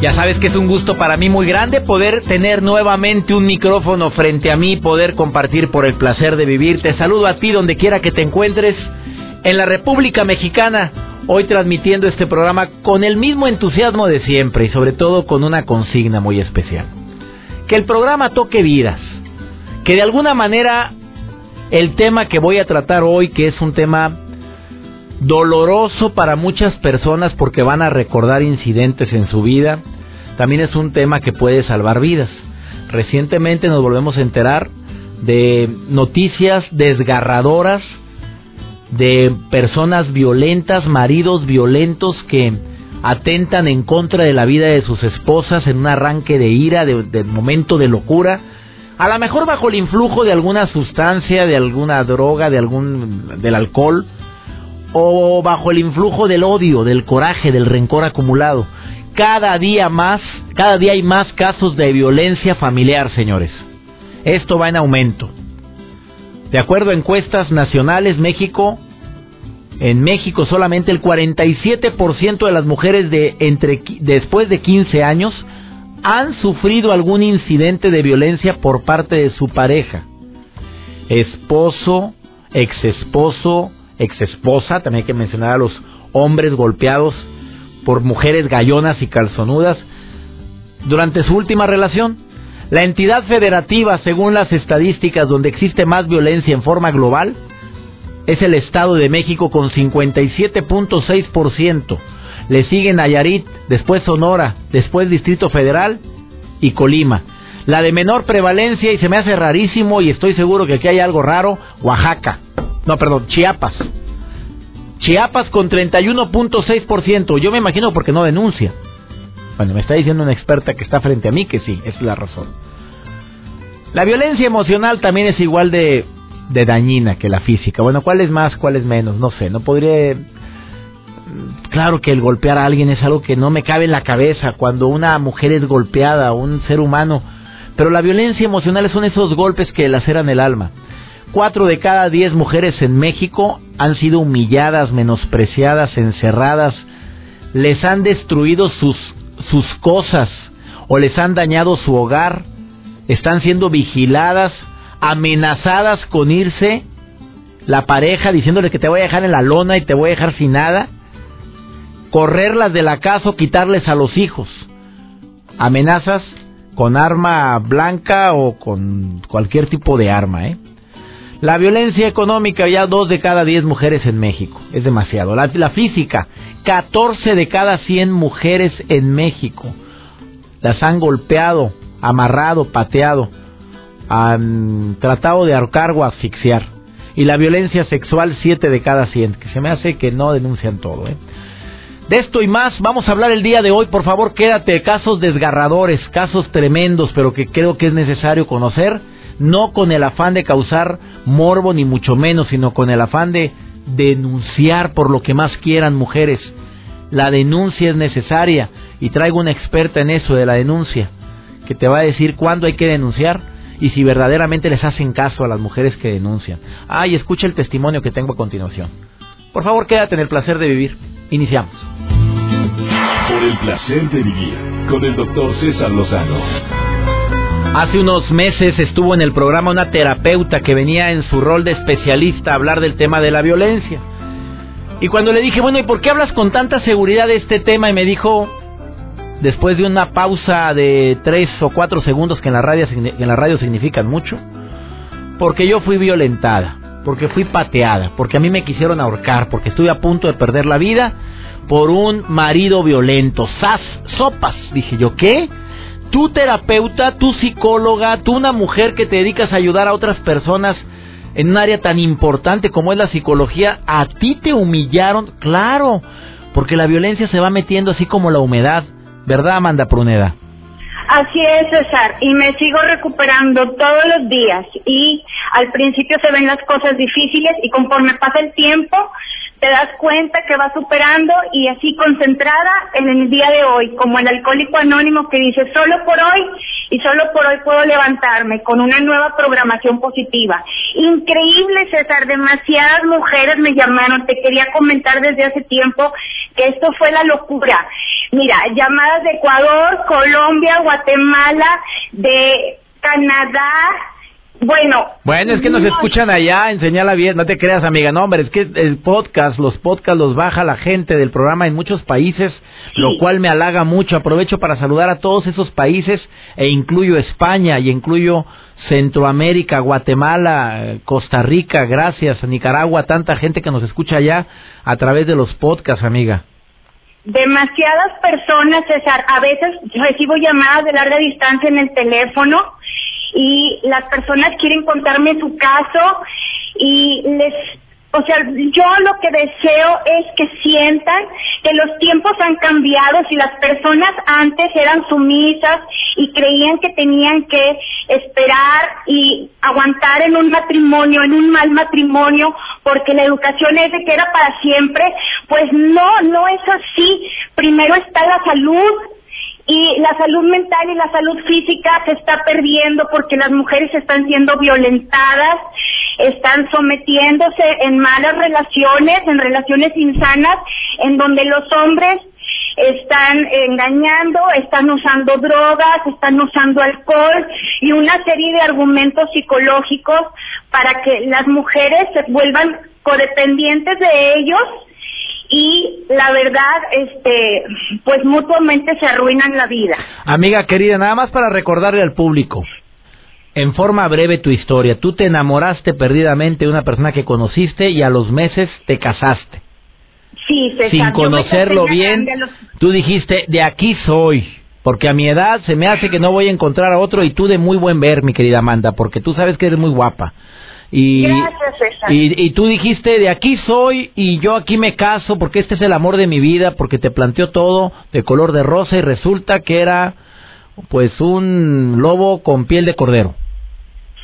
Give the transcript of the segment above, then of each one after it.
Ya sabes que es un gusto para mí muy grande poder tener nuevamente un micrófono frente a mí, poder compartir por el placer de vivir. Te saludo a ti donde quiera que te encuentres en la República Mexicana, hoy transmitiendo este programa con el mismo entusiasmo de siempre y sobre todo con una consigna muy especial. Que el programa toque vidas, que de alguna manera el tema que voy a tratar hoy, que es un tema doloroso para muchas personas porque van a recordar incidentes en su vida, también es un tema que puede salvar vidas. Recientemente nos volvemos a enterar de noticias desgarradoras de personas violentas, maridos violentos que atentan en contra de la vida de sus esposas en un arranque de ira, de, momento de locura, a lo mejor bajo el influjo de alguna sustancia, de alguna droga, de algún del alcohol, o bajo el influjo del odio, del coraje, del rencor acumulado. Cada día más, cada día hay más casos de violencia familiar, señores. Esto va en aumento. De acuerdo a encuestas nacionales, México, en México solamente el 47% de las mujeres de entre después de 15 años han sufrido algún incidente de violencia por parte de su pareja. Esposo, exesposo, exesposa, también hay que mencionar a los hombres golpeados por mujeres gallonas y calzonudas durante su última relación. La entidad federativa, según las estadísticas donde existe más violencia en forma global, es el Estado de México con 57.6%. Le siguen Nayarit, después Sonora, después Distrito Federal y Colima. La de menor prevalencia, y se me hace rarísimo, y estoy seguro que aquí hay algo raro, Oaxaca. No, perdón, Chiapas. Chiapas con 31.6%. Yo me imagino porque no denuncia. Bueno, me está diciendo una experta que está frente a mí que sí, es la razón. La violencia emocional también es igual de, de dañina que la física. Bueno, ¿cuál es más, cuál es menos? No sé, no podría... Claro que el golpear a alguien es algo que no me cabe en la cabeza cuando una mujer es golpeada, un ser humano. Pero la violencia emocional son esos golpes que laceran el alma. Cuatro de cada diez mujeres en México han sido humilladas, menospreciadas, encerradas, les han destruido sus, sus cosas o les han dañado su hogar, están siendo vigiladas, amenazadas con irse, la pareja diciéndole que te voy a dejar en la lona y te voy a dejar sin nada, correrlas de la casa o quitarles a los hijos, amenazas con arma blanca o con cualquier tipo de arma, ¿eh? La violencia económica, ya dos de cada diez mujeres en México. Es demasiado. La, física, 14 de cada 100 mujeres en México. Las han golpeado, amarrado, pateado, han tratado de ahorcar o asfixiar. Y la violencia sexual, 7 de cada 100. Que se me hace que no denuncian todo. ¿eh? De esto y más vamos a hablar el día de hoy. Por favor, quédate. Casos desgarradores, casos tremendos, pero que creo que es necesario conocer no con el afán de causar morbo ni mucho menos, sino con el afán de denunciar por lo que más quieran mujeres. La denuncia es necesaria y traigo una experta en eso de la denuncia que te va a decir cuándo hay que denunciar y si verdaderamente les hacen caso a las mujeres que denuncian. Ay, escucha el testimonio que tengo a continuación. Por favor, quédate en el placer de vivir. Iniciamos. Por el placer de vivir con el doctor César Lozano. Hace unos meses estuvo en el programa una terapeuta que venía en su rol de especialista a hablar del tema de la violencia. Y cuando le dije, bueno, ¿y por qué hablas con tanta seguridad de este tema? Y me dijo, después de una pausa de tres o cuatro segundos que en la radio, significan mucho, porque yo fui violentada, porque fui pateada, porque a mí me quisieron ahorcar, porque estuve a punto de perder la vida por un marido violento. ¡Sas! ¡Sopas! Dije yo, ¿qué? Tú terapeuta, tú psicóloga, tú una mujer que te dedicas a ayudar a otras personas en un área tan importante como es la psicología, a ti te humillaron, claro, porque la violencia se va metiendo así como la humedad, ¿verdad, Amanda Pruneda? Así es, César, y me sigo recuperando todos los días y al principio se ven las cosas difíciles y conforme pasa el tiempo te das cuenta que vas superando y así concentrada en el día de hoy, como el alcohólico anónimo que dice solo por hoy y solo por hoy puedo levantarme con una nueva programación positiva. Increíble, César, demasiadas mujeres me llamaron, te quería comentar desde hace tiempo que esto fue la locura. Mira, llamadas de Ecuador, Colombia, Guatemala, de Canadá, bueno. Bueno, es que nos escuchan allá en Señal Bien, no te creas, amiga. No, hombre, es que el podcast, los podcasts los baja la gente del programa en muchos países, lo cual me halaga mucho. Aprovecho para saludar a todos esos países e incluyo España y incluyo Centroamérica, Guatemala, Costa Rica, gracias, Nicaragua, tanta gente que nos escucha allá a través de los podcasts, amiga. Demasiadas personas, César. A veces recibo llamadas de larga distancia en el teléfono y las personas quieren contarme su caso y les o sea, yo lo que deseo es que sientan que los tiempos han cambiado, si las personas antes eran sumisas y creían que tenían que esperar y aguantar en un matrimonio, en un mal matrimonio, porque la educación es de que era para siempre, pues no, no es así. Primero está la salud, y la salud mental y la salud física se está perdiendo porque las mujeres están siendo violentadas, están sometiéndose en malas relaciones, en relaciones insanas, en donde los hombres están engañando, están usando drogas, están usando alcohol y una serie de argumentos psicológicos para que las mujeres se vuelvan codependientes de ellos y la verdad, este, pues mutuamente se arruinan la vida. Amiga querida, nada más para recordarle al público, en forma breve tu historia. Tú te enamoraste perdidamente de una persona que conociste y a los meses te casaste. Sí, Sin conocerlo bien, tú dijiste, de aquí soy. Porque a mi edad se me hace que no voy a encontrar a otro y tú de muy buen ver, mi querida Amanda, porque tú sabes que eres muy guapa. Y, Y, tú dijiste, de aquí soy y yo aquí me caso porque este es el amor de mi vida, porque te planteó todo de color de rosa y resulta que era pues un lobo con piel de cordero.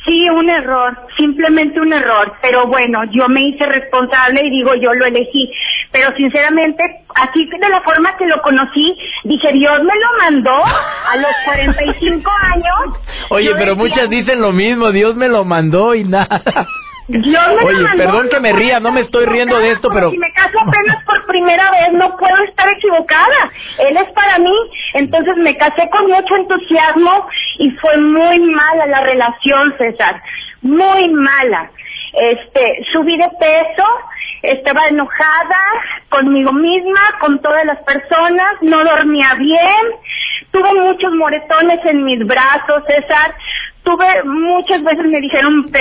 Sí, un error, simplemente un error, pero bueno, yo me hice responsable y digo, yo lo elegí, pero sinceramente, así de la forma que lo conocí, dije, Dios me lo mandó a los 45 años. Oye, pero muchas dicen lo mismo, Dios me lo mandó y nada. Oye, perdón que me ría, no me estoy riendo de esto, pero... Si me caso apenas por primera vez, no puedo estar equivocada. Él es para mí. Entonces me casé con mucho entusiasmo y fue muy mala la relación, César. Muy mala. Este, subí de peso, estaba enojada conmigo misma, con todas las personas, no dormía bien, tuve muchos moretones en mis brazos, César, tuve muchas veces me dijeron,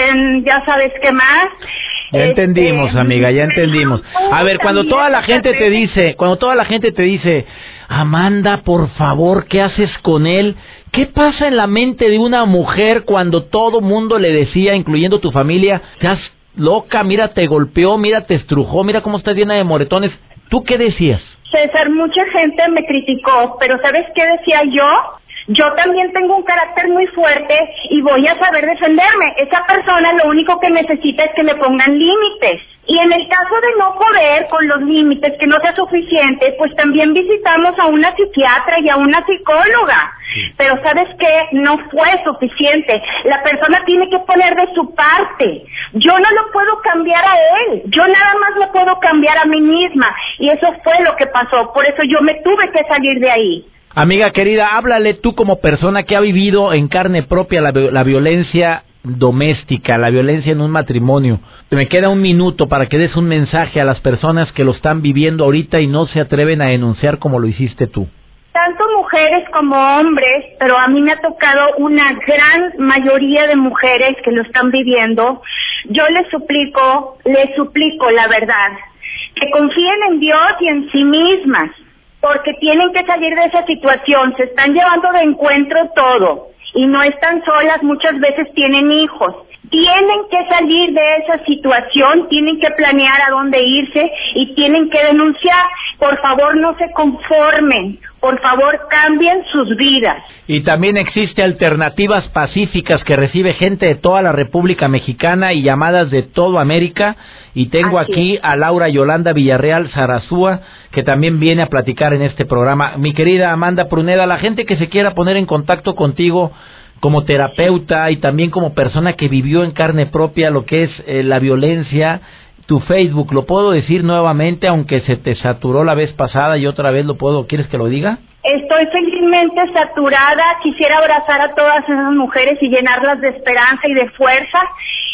ya sabes qué más. Ya entendimos, este, amiga, ya entendimos. A ver, cuando toda la gente te dice, cuando toda la gente te dice, Amanda, por favor, ¿qué haces con él? ¿Qué pasa en la mente de una mujer cuando todo mundo le decía, incluyendo tu familia, estás loca, mira, te golpeó, mira, te estrujó, mira cómo estás llena de moretones? ¿Tú qué decías? César, mucha gente me criticó, pero ¿sabes qué decía yo? Yo también tengo un carácter muy fuerte y voy a saber defenderme. Esa persona lo único que necesita es que le pongan límites. Y en el caso de no poder con los límites, que no sea suficiente, pues también visitamos a una psiquiatra y a una psicóloga. Pero sabes qué, no fue suficiente. La persona tiene que poner de su parte. Yo no lo puedo cambiar a él. Yo nada más lo puedo cambiar a mí misma. Y eso fue lo que pasó. Por eso yo me tuve que salir de ahí. Amiga querida, háblale tú como persona que ha vivido en carne propia la, la violencia doméstica, la violencia en un matrimonio. Me queda un minuto para que des un mensaje a las personas que lo están viviendo ahorita y no se atreven a denunciar como lo hiciste tú. Tanto mujeres como hombres, pero a mí me ha tocado una gran mayoría de mujeres que lo están viviendo. Yo les suplico, les suplico la verdad, que confíen en Dios y en sí mismas porque tienen que salir de esa situación, se están llevando de encuentro todo y no están solas, muchas veces tienen hijos. Tienen que salir de esa situación, tienen que planear a dónde irse y tienen que denunciar. Por favor, no se conformen. Por favor, cambien sus vidas. Y también existe alternativas pacíficas que recibe gente de toda la República Mexicana y llamadas de toda América. Y tengo aquí a Laura Yolanda Villarreal Zarazúa, que también viene a platicar en este programa. Mi querida Amanda Pruneda, la gente que se quiera poner en contacto contigo como terapeuta y también como persona que vivió en carne propia lo que es eh, la violencia, tu Facebook, ¿lo puedo decir nuevamente aunque se te saturó la vez pasada y otra vez lo puedo? ¿Quieres que lo diga? Estoy felizmente saturada, quisiera abrazar a todas esas mujeres y llenarlas de esperanza y de fuerza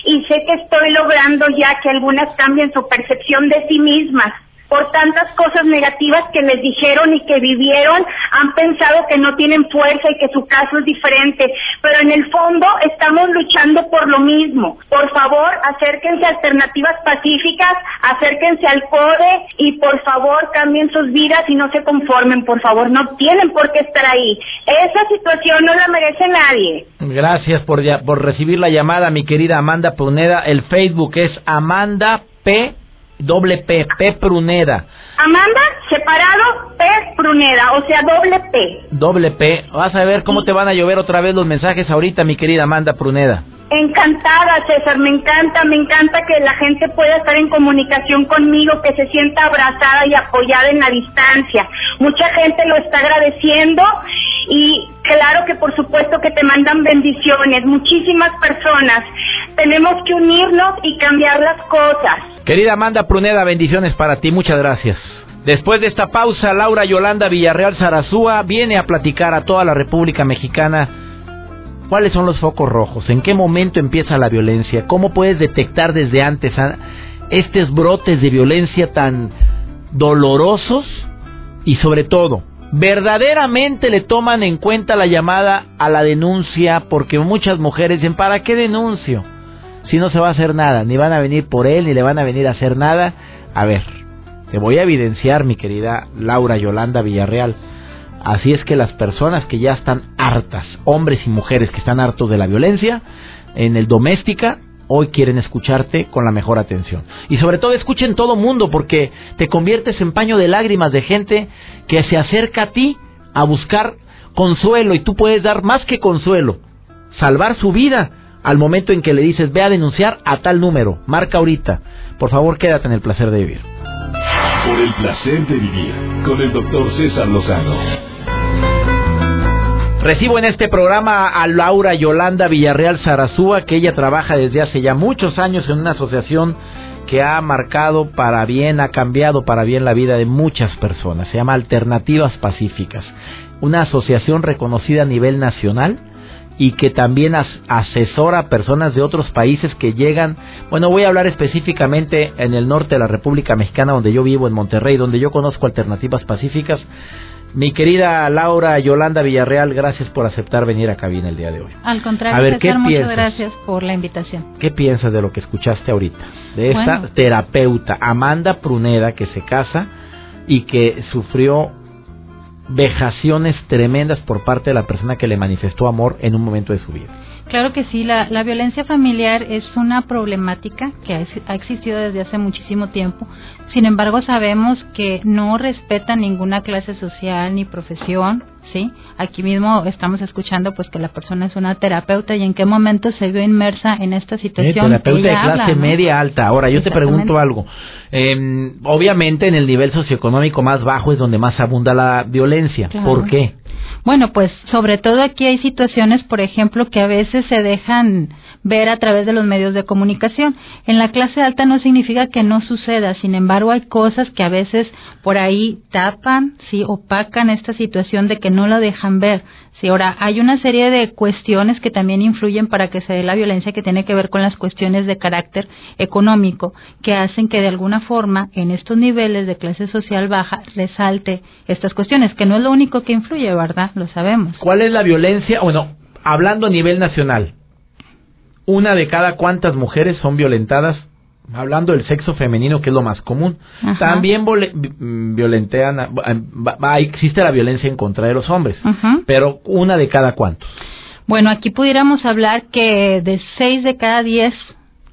y sé que estoy logrando ya que algunas cambien su percepción de sí mismas por tantas cosas negativas que les dijeron y que vivieron, han pensado que no tienen fuerza y que su caso es diferente, pero en el fondo estamos luchando por lo mismo. Por favor, acérquense a alternativas pacíficas, acérquense al CODE y por favor cambien sus vidas y no se conformen, por favor, no tienen por qué estar ahí. Esa situación no la merece nadie. Gracias por, por recibir la llamada, mi querida Amanda Puneda. El Facebook es Amanda P doble P, P Pruneda. Amanda, separado, P Pruneda, o sea, doble P. Doble P. Vas a ver cómo te van a llover otra vez los mensajes ahorita, mi querida Amanda Pruneda. Encantada, César, me encanta, me encanta que la gente pueda estar en comunicación conmigo, que se sienta abrazada y apoyada en la distancia. Mucha gente lo está agradeciendo y claro que por supuesto que te mandan bendiciones, muchísimas personas. Tenemos que unirnos y cambiar las cosas. Querida Amanda Pruneda, bendiciones para ti, muchas gracias. Después de esta pausa, Laura Yolanda Villarreal Zarazúa viene a platicar a toda la República Mexicana cuáles son los focos rojos, en qué momento empieza la violencia, cómo puedes detectar desde antes estos brotes de violencia tan dolorosos y sobre todo, verdaderamente le toman en cuenta la llamada a la denuncia porque muchas mujeres dicen, ¿para qué denuncio? Si no se va a hacer nada, ni van a venir por él, ni le van a venir a hacer nada. A ver, te voy a evidenciar, mi querida Laura Yolanda Villarreal. Así es que las personas que ya están hartas, hombres y mujeres que están hartos de la violencia en el doméstica, hoy quieren escucharte con la mejor atención. Y sobre todo escuchen todo mundo porque te conviertes en paño de lágrimas de gente que se acerca a ti a buscar consuelo y tú puedes dar más que consuelo, salvar su vida al momento en que le dices ve a denunciar a tal número, marca ahorita. Por favor, quédate en el placer de vivir. Por el placer de vivir con el doctor César Lozano. Recibo en este programa a Laura Yolanda Villarreal Zarazúa, que ella trabaja desde hace ya muchos años en una asociación que ha marcado para bien, ha cambiado para bien la vida de muchas personas. Se llama Alternativas Pacíficas, una asociación reconocida a nivel nacional y que también asesora a personas de otros países que llegan, bueno, voy a hablar específicamente en el norte de la República Mexicana, donde yo vivo, en Monterrey, donde yo conozco alternativas pacíficas, mi querida Laura Yolanda Villarreal, gracias por aceptar venir a cabina el día de hoy. Al contrario, a ver, ¿qué muchas gracias por la invitación. ¿Qué piensas de lo que escuchaste ahorita? De esa terapeuta, Amanda Pruneda, que se casa y que sufrió vejaciones tremendas por parte de la persona que le manifestó amor en un momento de su vida. Claro que sí, la, la violencia familiar es una problemática que ha, existido desde hace muchísimo tiempo. Sin embargo, sabemos que no respeta ninguna clase social ni profesión, ¿sí? Aquí mismo estamos escuchando pues que la persona es una terapeuta y en qué momento se vio inmersa en esta situación. terapeuta de clase media alta. Ahora, yo te pregunto algo. Eh, obviamente en el nivel socioeconómico más bajo es donde más abunda la violencia. ¿Por qué? Bueno, pues sobre todo aquí hay situaciones, por ejemplo, que a veces se dejan ver a través de los medios de comunicación. En la clase alta no significa que no suceda, sin embargo hay cosas que a veces por ahí tapan, sí, opacan esta situación de que no la dejan ver. Sí, ahora hay una serie de cuestiones que también influyen para que se dé la violencia que tiene que ver con las cuestiones de carácter económico, que hacen que de alguna forma en estos niveles de clase social baja resalte estas cuestiones, que no es lo único que influye, ¿verdad? Lo sabemos. ¿Cuál es la violencia? Bueno, hablando a nivel nacional, una de cada cuantas mujeres son violentadas hablando del sexo femenino que es lo más común. También mm, violentean existe la violencia en contra de los hombres pero una de cada cuantos bueno aquí pudiéramos hablar que de seis de cada diez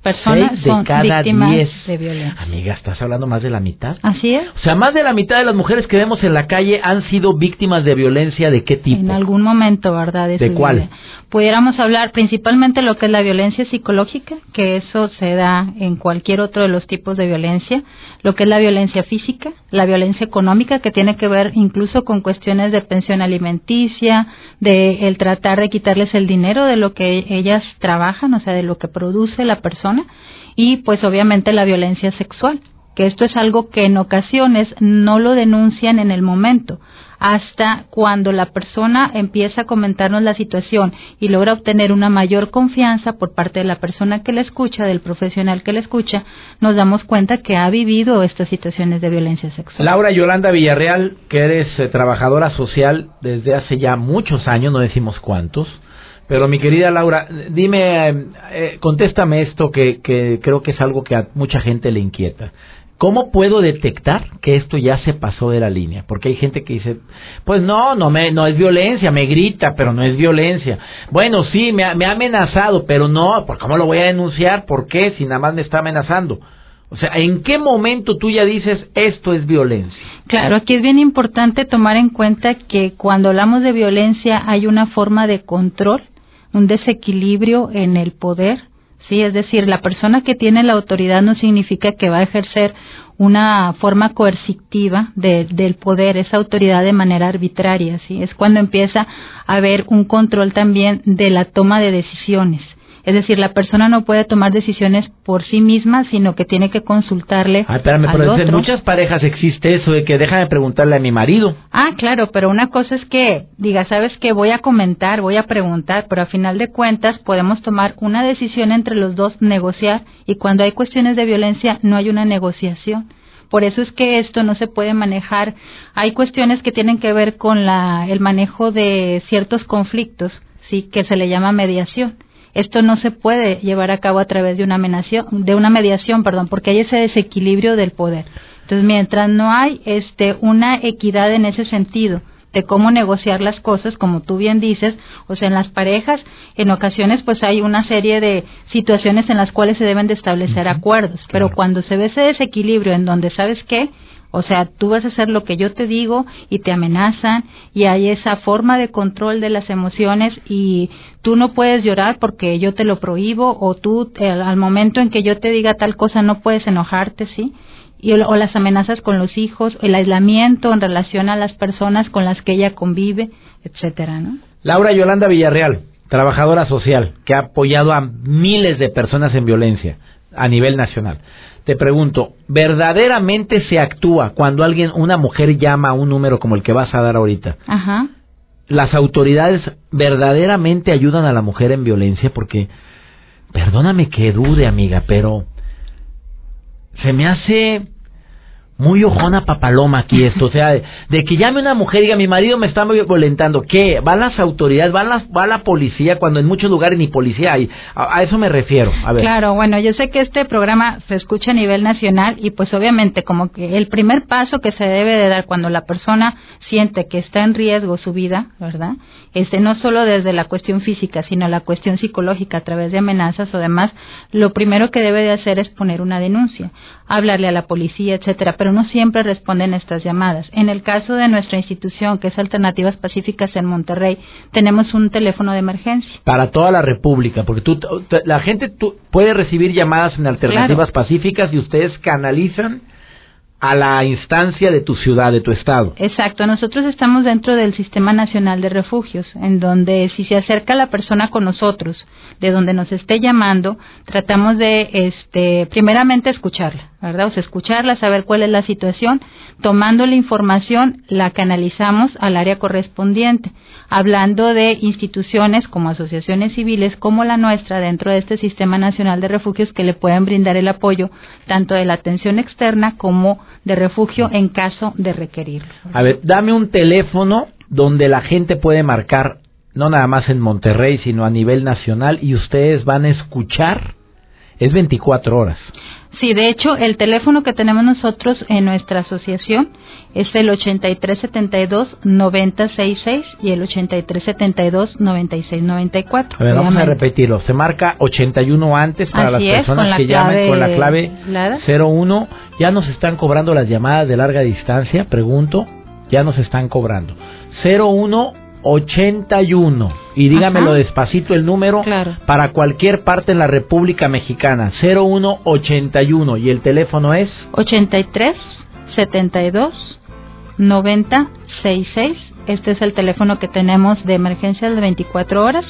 personas Seis de son cada víctimas diez. de violencia. Amiga, ¿estás hablando más de la mitad? Así es. O sea, más de la mitad de las mujeres que vemos en la calle han sido víctimas de violencia de qué tipo? En algún momento, ¿verdad? ¿De su cuál? vida. Pudiéramos hablar principalmente lo que es la violencia psicológica, que eso se da en cualquier otro de los tipos de violencia, lo que es la violencia física, la violencia económica, que tiene que ver incluso con cuestiones de pensión alimenticia, de el tratar de quitarles el dinero de lo que ellas trabajan, o sea, de lo que produce la persona, y pues obviamente la violencia sexual que esto es algo que en ocasiones no lo denuncian en el momento, hasta cuando la persona empieza a comentarnos la situación y logra obtener una mayor confianza por parte de la persona que la escucha, del profesional que la escucha, nos damos cuenta que ha vivido estas situaciones de violencia sexual. Laura Yolanda Villarreal, que eres eh, trabajadora social desde hace ya muchos años, no decimos cuántos, pero mi querida Laura, dime, eh, eh, contéstame esto que, creo que es algo que a mucha gente le inquieta. ¿Cómo puedo detectar que esto ya se pasó de la línea? Porque hay gente que dice, pues no, no me, no es violencia, me grita, pero no es violencia. Bueno, sí, me me ha amenazado, pero no, ¿por cómo lo voy a denunciar? ¿Por qué? Si nada más me está amenazando. O sea, ¿en qué momento tú ya dices esto es violencia? Claro, aquí es bien importante tomar en cuenta que cuando hablamos de violencia hay una forma de control, un desequilibrio en el poder Sí, es decir, la persona que tiene la autoridad no significa que va a ejercer una forma coercitiva de, del poder, esa autoridad de manera arbitraria, ¿sí? Es cuando empieza a haber un control también de la toma de decisiones. Es decir, la persona no puede tomar decisiones por sí misma, sino que tiene que consultarle Ay, espérame, al pero en muchas parejas existe eso de que déjame preguntarle a mi marido. Ah, claro, pero una cosa es que diga, sabes que voy a comentar, voy a preguntar, pero a final de cuentas podemos tomar una decisión entre los dos, negociar, y cuando hay cuestiones de violencia no hay una negociación. Por eso es que esto no se puede manejar. Hay cuestiones que tienen que ver con la, el manejo de ciertos conflictos, sí, que se le llama mediación. Esto no se puede llevar a cabo a través de una mediación, de una mediación, perdón, porque hay ese desequilibrio del poder. Entonces, mientras no hay este una equidad en ese sentido de cómo negociar las cosas, como tú bien dices, o sea, en las parejas, en ocasiones pues hay una serie de situaciones en las cuales se deben de establecer acuerdos, pero cuando se ve ese desequilibrio en donde sabes qué, o sea, tú vas a hacer lo que yo te digo y te amenazan y hay esa forma de control de las emociones y tú no puedes llorar porque yo te lo prohíbo o tú eh, al momento en que yo te diga tal cosa no puedes enojarte, ¿sí? Y, o las amenazas con los hijos, el aislamiento en relación a las personas con las que ella convive, etcétera, ¿no? Laura Yolanda Villarreal, trabajadora social, que ha apoyado a miles de personas en violencia a nivel nacional. Te pregunto, ¿verdaderamente se actúa cuando alguien, una mujer llama a un número como el que vas a dar ahorita? Ajá. ¿Las autoridades verdaderamente ayudan a la mujer en violencia? Porque, perdóname que dude, amiga, pero se me hace muy ojona papaloma aquí esto, o sea, de, que llame una mujer y diga, mi marido me está violentando, ¿qué? ¿Van las autoridades, van las, va la policía cuando en muchos lugares ni policía hay? A, a eso me refiero, a ver. Claro, bueno, yo sé que este programa se escucha a nivel nacional y pues obviamente como que el primer paso que se debe de dar cuando la persona siente que está en riesgo su vida, ¿verdad? Este no solo desde la cuestión física, sino la cuestión psicológica a través de amenazas o demás, lo primero que debe de hacer es poner una denuncia, hablarle a la policía, etcétera, pero no siempre responden estas llamadas. En el caso de nuestra institución, que es Alternativas Pacíficas en Monterrey, tenemos un teléfono de emergencia. Para toda la República, porque tú, la gente tú, puede recibir llamadas en alternativas pacíficas y ustedes canalizan a la instancia de tu ciudad, de tu estado. Exacto, nosotros estamos dentro del Sistema Nacional de Refugios, en donde si se acerca la persona con nosotros, de donde nos esté llamando, tratamos de, este, primeramente escucharla, ¿verdad? O sea, escucharla, saber cuál es la situación, tomando la información, la canalizamos al área correspondiente, hablando de instituciones como asociaciones civiles como la nuestra dentro de este Sistema Nacional de Refugios que le pueden brindar el apoyo tanto de la atención externa como de refugio en caso de requerirlo. A ver, dame un teléfono donde la gente puede marcar, no nada más en Monterrey, sino a nivel nacional, y ustedes van a escuchar es 24 horas. Sí, de hecho, el teléfono que tenemos nosotros en nuestra asociación es el 8372-9066 y el 8372-9694. A ver, vamos a repetirlo. Se marca 81 antes para las personas que llamen con la clave 01. ¿Ya nos están cobrando las llamadas de larga distancia? Pregunto. Ya nos están cobrando. 01 81. Y dígamelo despacito el número para cualquier parte en la República Mexicana. 0181. ¿Y el teléfono es? 83 72 90 66. Este es el teléfono que tenemos de emergencia de 24 horas.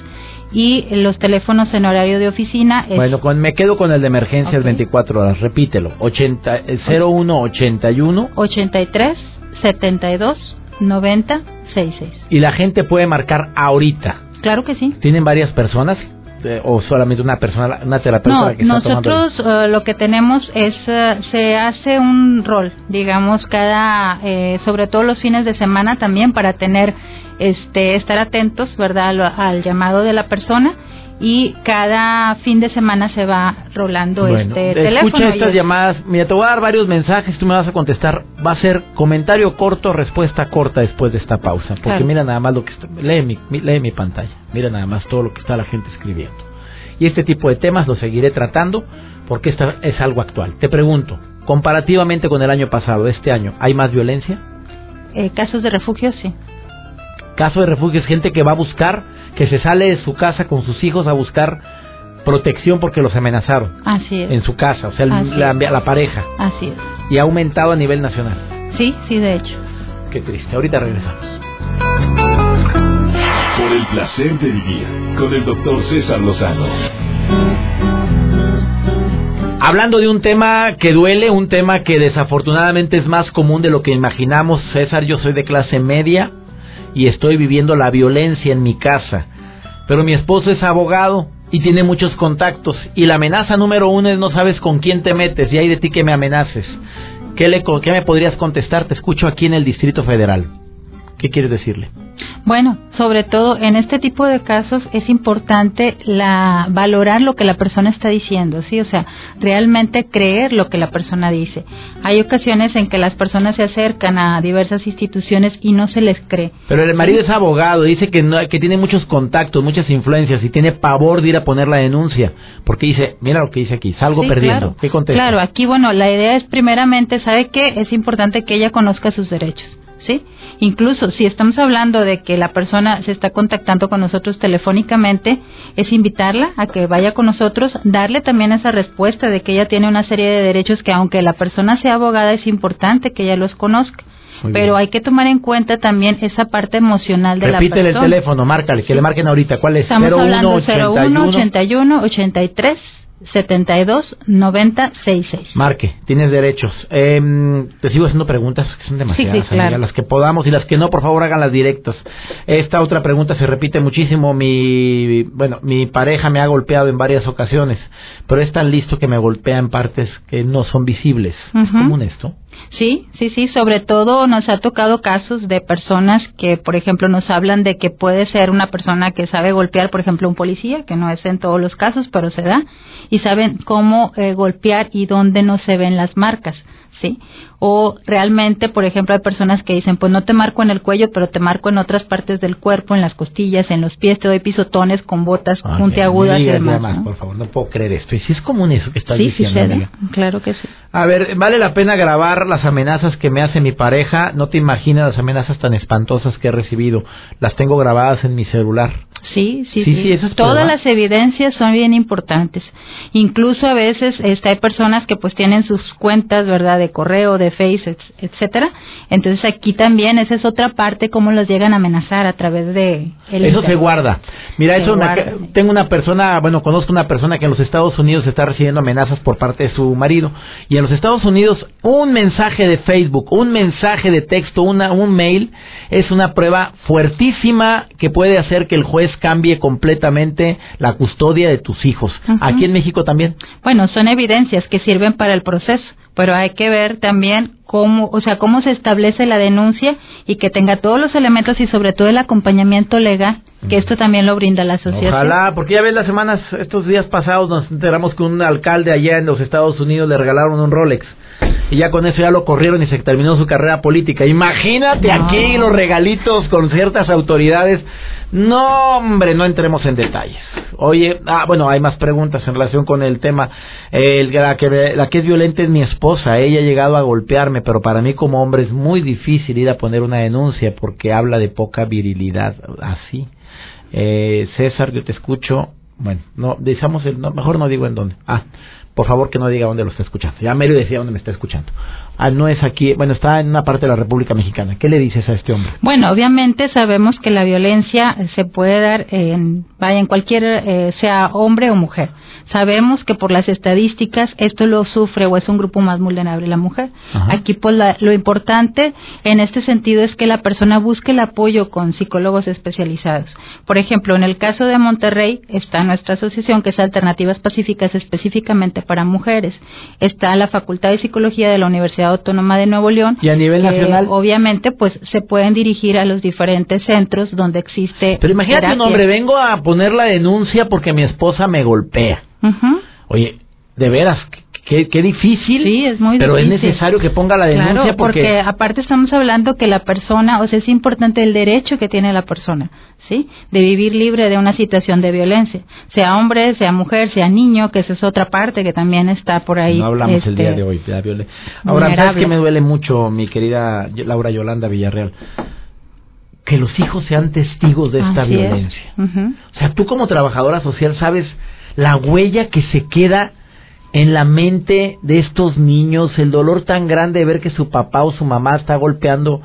Y los teléfonos en horario de oficina es... Bueno, con, me quedo con el de emergencia de 24 horas. Repítelo. 80, 0181. 83 72 90 66. Y la gente puede marcar ahorita. Claro que sí. ¿Tienen varias personas? Eh, o solamente una persona, una terapeuta no, nosotros eh, lo que tenemos es eh, se hace un rol, digamos cada, sobre todo los fines de semana también para tener, este, estar atentos, verdad, al llamado de la persona y cada fin de semana se va rolando este teléfono. Escucha estas llamadas. Mira, te voy a dar varios mensajes, tú me vas a contestar. Va a ser comentario corto, respuesta corta después de esta pausa. Porque mira nada más lo que está, lee mi, lee mi pantalla. Mira nada más todo lo que está la gente escribiendo. Y este tipo de temas lo seguiré tratando porque esta es algo actual. Te pregunto, comparativamente con el año pasado, este año, ¿hay más violencia? Eh, casos de refugio, sí. Caso de refugio es gente que va a buscar que se sale de su casa con sus hijos a buscar protección porque los amenazaron. Así es. En su casa, o sea, la, la, pareja. Así es. Y ha aumentado a nivel nacional. Sí, sí, de hecho. Qué triste. Ahorita regresamos. Por el placer de vivir con el doctor César Lozano. Hablando de un tema que duele, un tema que desafortunadamente es más común de lo que imaginamos, César, yo soy de clase media, y estoy viviendo la violencia en mi casa. Pero mi esposo es abogado y tiene muchos contactos y la amenaza número uno es no sabes con quién te metes y hay de ti que me amenaces. ¿Qué, ¿Qué me podrías contestar? Te escucho aquí en el Distrito Federal. ¿Qué quieres decirle? Bueno, sobre todo en este tipo de casos es importante la valorar lo que la persona está diciendo, sí, o sea, realmente creer lo que la persona dice. Hay ocasiones en que las personas se acercan a diversas instituciones y no se les cree. Pero el marido es abogado, dice que no, que tiene muchos contactos, muchas influencias y tiene pavor de ir a poner la denuncia, porque dice, mira lo que dice aquí, salgo perdiendo. ¿Qué contesta? Claro, aquí bueno, la idea es primeramente, ¿sabe qué? Es importante que ella conozca sus derechos. ¿Sí? Incluso si estamos hablando de que la persona se está contactando con nosotros telefónicamente, es invitarla a que vaya con nosotros, darle también esa respuesta de que ella tiene una serie de derechos que aunque la persona sea abogada es importante que ella los conozca. pero hay que tomar en cuenta también esa parte emocional de la persona. Repítele el teléfono, márcale, que le marquen ahorita. ¿Cuál es? Estamos 01 hablando 01 81 83 72 90 66. Marque, tienes derechos. Eh, te sigo haciendo preguntas que son demasiadas, las que podamos y las que no, por favor, hagan las directas. Esta otra pregunta se repite muchísimo. Mi, bueno, mi pareja me ha golpeado en varias ocasiones, pero es tan listo que me golpea en partes que no son visibles. ¿Es común esto? Sí, sí, sí. Sobre todo nos ha tocado casos de personas que, por ejemplo, nos hablan de que puede ser una persona que sabe golpear, por ejemplo, un policía, que no es en todos los casos, pero se da, y saben cómo eh, golpear y dónde no se ven las marcas. ¿Sí? O realmente, por ejemplo, hay personas que dicen, pues no te marco en el cuello, pero te marco en otras partes del cuerpo, en las costillas, en los pies, te doy pisotones con botas puntiagudas y demás. Por favor, no puedo creer esto. Y si es común eso que estás diciendo, sí, claro que sí. A ver, vale la pena grabar las amenazas que me hace mi pareja. No te imaginas las amenazas tan espantosas que he recibido. Las tengo grabadas en mi celular. Sí, sí, sí. Todas las evidencias son bien importantes. Incluso a veces este, hay personas que pues tienen sus cuentas, ¿verdad? De correo, de Face, etcétera. Entonces aquí también esa es otra parte cómo los llegan a amenazar a través de Eso se guarda. Mira, eso tengo una persona, bueno, conozco una persona que en los Estados Unidos está recibiendo amenazas por parte de su marido y en los Estados Unidos un mensaje de Facebook, un mensaje de texto, una un mail es una prueba fuertísima que puede hacer que el juez cambie completamente la custodia de tus hijos. Aquí en México también. Bueno, son evidencias que sirven para el proceso, pero hay que ver también cómo, o sea, cómo se establece la denuncia y que tenga todos los elementos y sobre todo el acompañamiento legal que esto también lo brinda la asociación. Ojalá, porque ya ves las semanas, estos días pasados nos enteramos que un alcalde allá en los Estados Unidos le regalaron un Rolex. Y ya con eso ya lo corrieron y se terminó su carrera política. Imagínate aquí los regalitos con ciertas autoridades. No, hombre, no entremos en detalles. Oye, ah, bueno, hay más preguntas en relación con el tema. El, la, que, la que es violenta es mi esposa. Ella ha llegado a golpearme, pero para mí como hombre es muy difícil ir a poner una denuncia porque habla de poca virilidad. Así. Eh, César, yo te escucho. Bueno, no, decimos el, no, mejor no digo en dónde. Ah, por favor que no diga dónde lo está escuchando. Ya Mary decía dónde me está escuchando. Ah, no es aquí, bueno, está en una parte de la República Mexicana. ¿Qué le dices a este hombre? Bueno, obviamente sabemos que la violencia se puede dar en, vaya, en cualquier, eh, sea hombre o mujer. Sabemos que por las estadísticas esto lo sufre o es un grupo más vulnerable la mujer. Aquí pues lo importante en este sentido es que la persona busque el apoyo con psicólogos especializados. Por ejemplo, en el caso de Monterrey está nuestra asociación que es Alternativas Pacíficas específicamente para mujeres. Está la Facultad de Psicología de la Universidad Autónoma de Nuevo León. Y a nivel nacional. Obviamente pues se pueden dirigir a los diferentes centros donde existe. Pero imagínate un hombre, vengo a poner la denuncia porque mi esposa me golpea. Oye, de veras, qué, qué difícil. Sí, es muy pero es necesario que ponga la denuncia claro, porque... aparte estamos hablando que la persona, o sea, es importante el derecho que tiene la persona, ¿sí? De vivir libre de una situación de violencia, sea hombre, sea mujer, sea niño, que esa es otra parte que también está por ahí. No hablamos el día este, de hoy de la violencia. Ahora, ¿sabes que me duele mucho, mi querida Laura Yolanda Villarreal? Que los hijos sean testigos de esta violencia. O sea, tú como trabajadora social sabes la huella que se queda en la mente de estos niños, el dolor tan grande de ver que su papá o su mamá está golpeando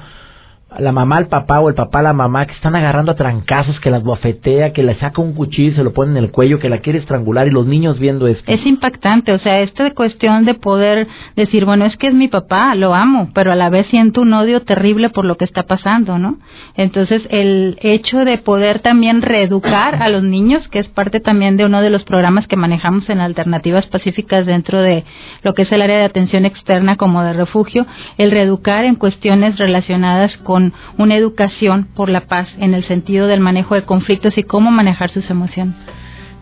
la mamá al papá o el papá a la mamá que están agarrando a trancazos, que las bofetea, que le saca un cuchillo se lo pone en el cuello, que la quiere estrangular y los niños viendo esto. Es impactante, o sea, esta cuestión de poder decir, bueno, es que es mi papá, lo amo, pero a la vez siento un odio terrible por lo que está pasando, ¿no? Entonces, el hecho de poder también reeducar a los niños, que es parte también de uno de los programas que manejamos en Alternativas Pacíficas dentro de lo que es el área de atención externa como de refugio, el reeducar en cuestiones relacionadas con una educación por la paz en el sentido del manejo de conflictos y cómo manejar sus emociones.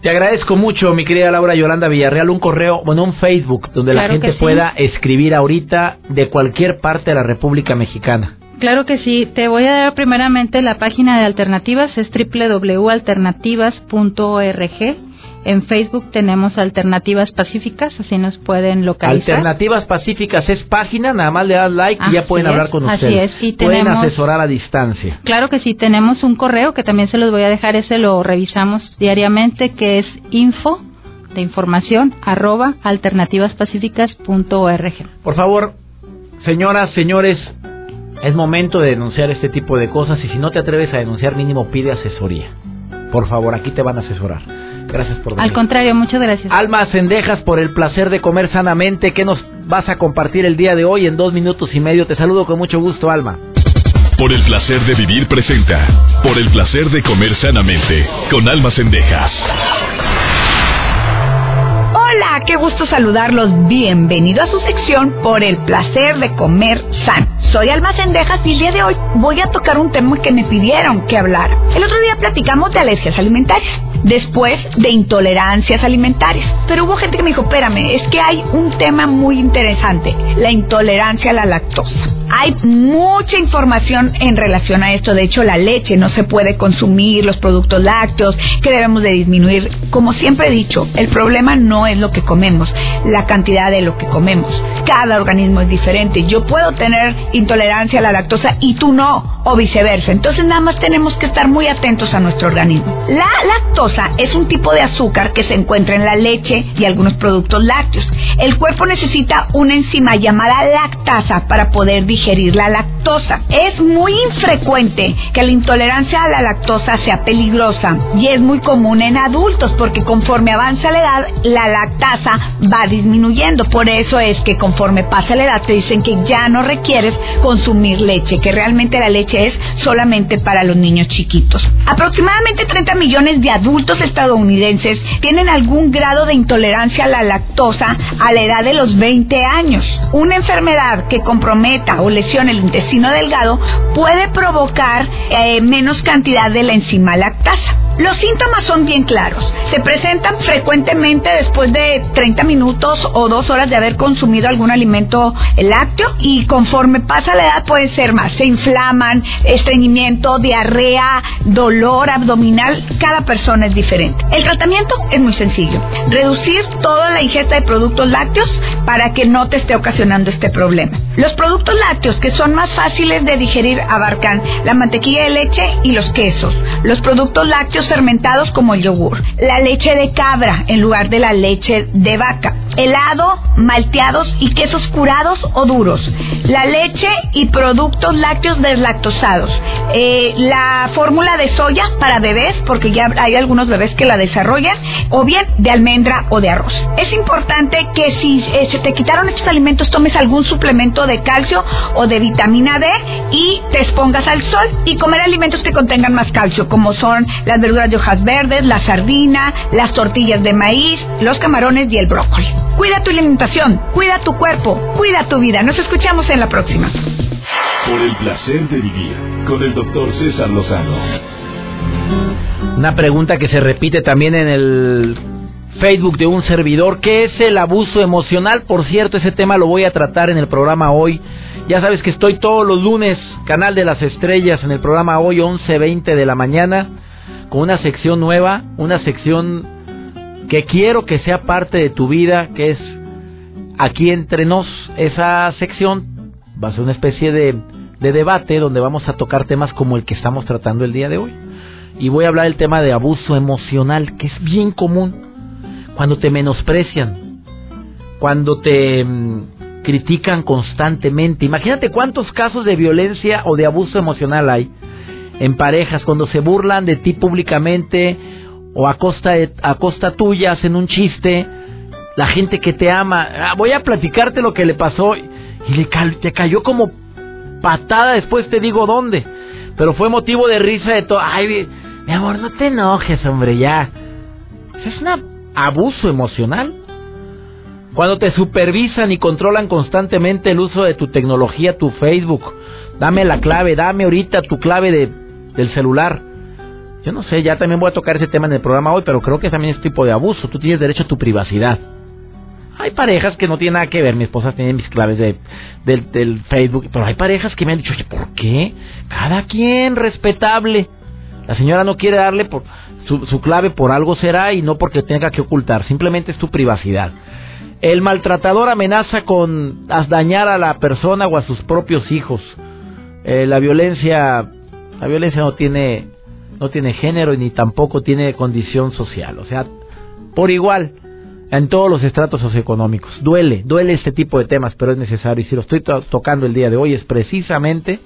Te agradezco mucho, mi querida Laura Yolanda Villarreal, un correo, bueno, un Facebook donde la gente pueda escribir ahorita de cualquier parte de la República Mexicana. Claro que sí. Te voy a dar primeramente la página de alternativas, es www.alternativas.org en Facebook tenemos Alternativas Pacíficas, así nos pueden localizar. Alternativas Pacíficas es página, nada más le das like y ya pueden hablar con ustedes. Así es. Y pueden asesorar a distancia. Claro que sí, tenemos un correo que también se los voy a dejar, ese lo revisamos diariamente, que es info de información arroba alternativaspacíficas.org. Por favor, señoras, señores, es momento de denunciar este tipo de cosas y si no te atreves a denunciar, mínimo pide asesoría. Por favor, aquí te van a asesorar. Gracias por venir. Al contrario, muchas gracias. Alma Cendejas, por el placer de comer sanamente. ¿Qué nos vas a compartir el día de hoy en dos minutos y medio? Te saludo con mucho gusto, Alma. Por el placer de vivir presenta. Por el placer de comer sanamente. Con Alma Cendejas. Hola, qué gusto saludarlos. Bienvenido a su sección Por el placer de comer sano. Soy Alma Cendejas y el día de hoy voy a tocar un tema que me pidieron que hablar. El otro día platicamos de alergias alimentarias, después de intolerancias alimentarias. Pero hubo gente que me dijo, espérame, es que hay un tema muy interesante, la intolerancia a la lactosa. Hay mucha información en relación a esto. De hecho, la leche no se puede consumir, los productos lácteos, que debemos de disminuir. Como siempre he dicho, el problema no es lo que comemos, la cantidad de lo que comemos. Cada organismo es diferente. Yo puedo tener intolerancia a la lactosa y tú no, o viceversa. Entonces nada más tenemos que estar muy atentos a nuestro organismo. La lactosa es un tipo de azúcar que se encuentra en la leche y algunos productos lácteos. El cuerpo necesita una enzima llamada lactasa para poder digerir la lactosa. Es muy infrecuente que la intolerancia a la lactosa sea peligrosa y es muy común en adultos porque conforme avanza la edad la lactasa va disminuyendo. Por eso es que conforme pasa la edad te dicen que ya no requieres consumir leche, que realmente la leche es solamente para los niños chiquitos. Aproximadamente 30 millones de adultos estadounidenses tienen algún grado de intolerancia a la lactosa a la edad de los 20 años. Una enfermedad que comprometa o lesión el intestino delgado, puede provocar eh, menos cantidad de la enzima lactasa. Los síntomas son bien claros. Se presentan frecuentemente después de 30 minutos o dos horas de haber consumido algún alimento lácteo y conforme pasa la edad pueden ser más. Se inflaman, estreñimiento, diarrea, dolor abdominal. Cada persona es diferente. El tratamiento es muy sencillo. Reducir toda la ingesta de productos lácteos para que no te esté ocasionando este problema. Los productos lácteos que son más fáciles de digerir abarcan la mantequilla de leche y los quesos. Los productos lácteos fermentados como el yogur, la leche de cabra en lugar de la leche de vaca, helado, malteados y quesos curados o duros, la leche y productos lácteos deslactosados, eh, la fórmula de soya para bebés, porque ya hay algunos bebés que la desarrollan, o bien de almendra o de arroz. Es importante que si eh, se te quitaron estos alimentos tomes algún suplemento de calcio o de vitamina D y te expongas al sol y comer alimentos que contengan más calcio, como son las verduras de hojas verdes, la sardina, las tortillas de maíz, los camarones y el brócoli. Cuida tu alimentación, cuida tu cuerpo, cuida tu vida. Nos escuchamos en la próxima. Por el placer de vivir con el doctor César Lozano. Una pregunta que se repite también en el Facebook de un servidor. ¿Qué es el abuso emocional? Por cierto, ese tema lo voy a tratar en el programa hoy. Ya sabes que estoy todos los lunes, Canal de las Estrellas, en el programa hoy 11.20 de la mañana con una sección nueva, una sección que quiero que sea parte de tu vida, que es aquí entre nos. Esa sección va a ser una especie de, de debate donde vamos a tocar temas como el que estamos tratando el día de hoy. Y voy a hablar del tema de abuso emocional, que es bien común cuando te menosprecian, cuando te mm, critican constantemente. Imagínate cuántos casos de violencia o de abuso emocional hay en parejas, cuando se burlan de ti públicamente o a costa, a costa tuya hacen un chiste, la gente que te ama, ah, voy a platicarte lo que le pasó y le te cayó como patada, después te digo dónde, pero fue motivo de risa de todo, mi amor, no te enojes, hombre, ya. Es un abuso emocional. Cuando te supervisan y controlan constantemente el uso de tu tecnología, tu Facebook, dame la clave, dame ahorita tu clave de del celular. Yo no sé, ya también voy a tocar ese tema en el programa hoy, pero creo que también es tipo de abuso. Tú tienes derecho a tu privacidad. Hay parejas que no tienen nada que ver. Mi esposa tiene mis claves de, del, Facebook, pero hay parejas que me han dicho, oye, ¿por qué? Cada quien respetable. La señora no quiere darle por, su, su clave por algo será y no porque tenga que ocultar. Simplemente es tu privacidad. El maltratador amenaza con dañar a la persona o a sus propios hijos. Eh, la violencia la violencia no tiene, no tiene género ni tampoco tiene condición social. O sea, por igual, en todos los estratos socioeconómicos. Duele, duele este tipo de temas, pero es necesario. Y si lo estoy tocando el día de hoy es precisamente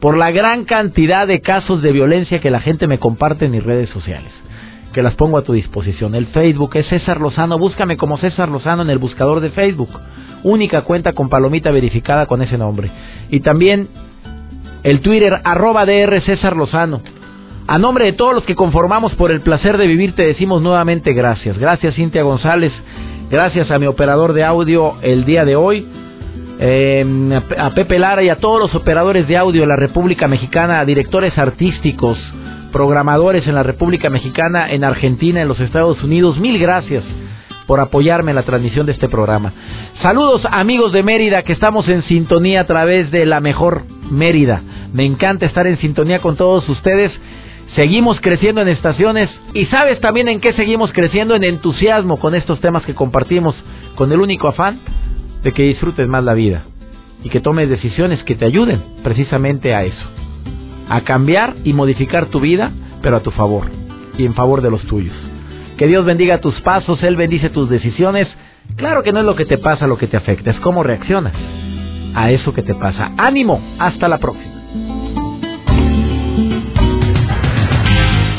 por la gran cantidad de casos de violencia que la gente me comparte en mis redes sociales. Que las pongo a tu disposición. El Facebook es César Lozano. Búscame como César Lozano en el buscador de Facebook. Única cuenta con palomita verificada con ese nombre. Y también el Twitter arroba DR César Lozano. A nombre de todos los que conformamos por el placer de vivir, te decimos nuevamente gracias. Gracias Cintia González, gracias a mi operador de audio el día de hoy, eh, a Pepe Lara y a todos los operadores de audio de la República Mexicana, directores artísticos, programadores en la República Mexicana, en Argentina, en los Estados Unidos. Mil gracias por apoyarme en la transmisión de este programa. Saludos amigos de Mérida que estamos en sintonía a través de la mejor Mérida. Me encanta estar en sintonía con todos ustedes. Seguimos creciendo en estaciones y sabes también en qué seguimos creciendo en entusiasmo con estos temas que compartimos con el único afán de que disfrutes más la vida y que tomes decisiones que te ayuden precisamente a eso, a cambiar y modificar tu vida, pero a tu favor y en favor de los tuyos. Que Dios bendiga tus pasos, Él bendice tus decisiones. Claro que no es lo que te pasa lo que te afecta, es cómo reaccionas a eso que te pasa. Ánimo, hasta la próxima.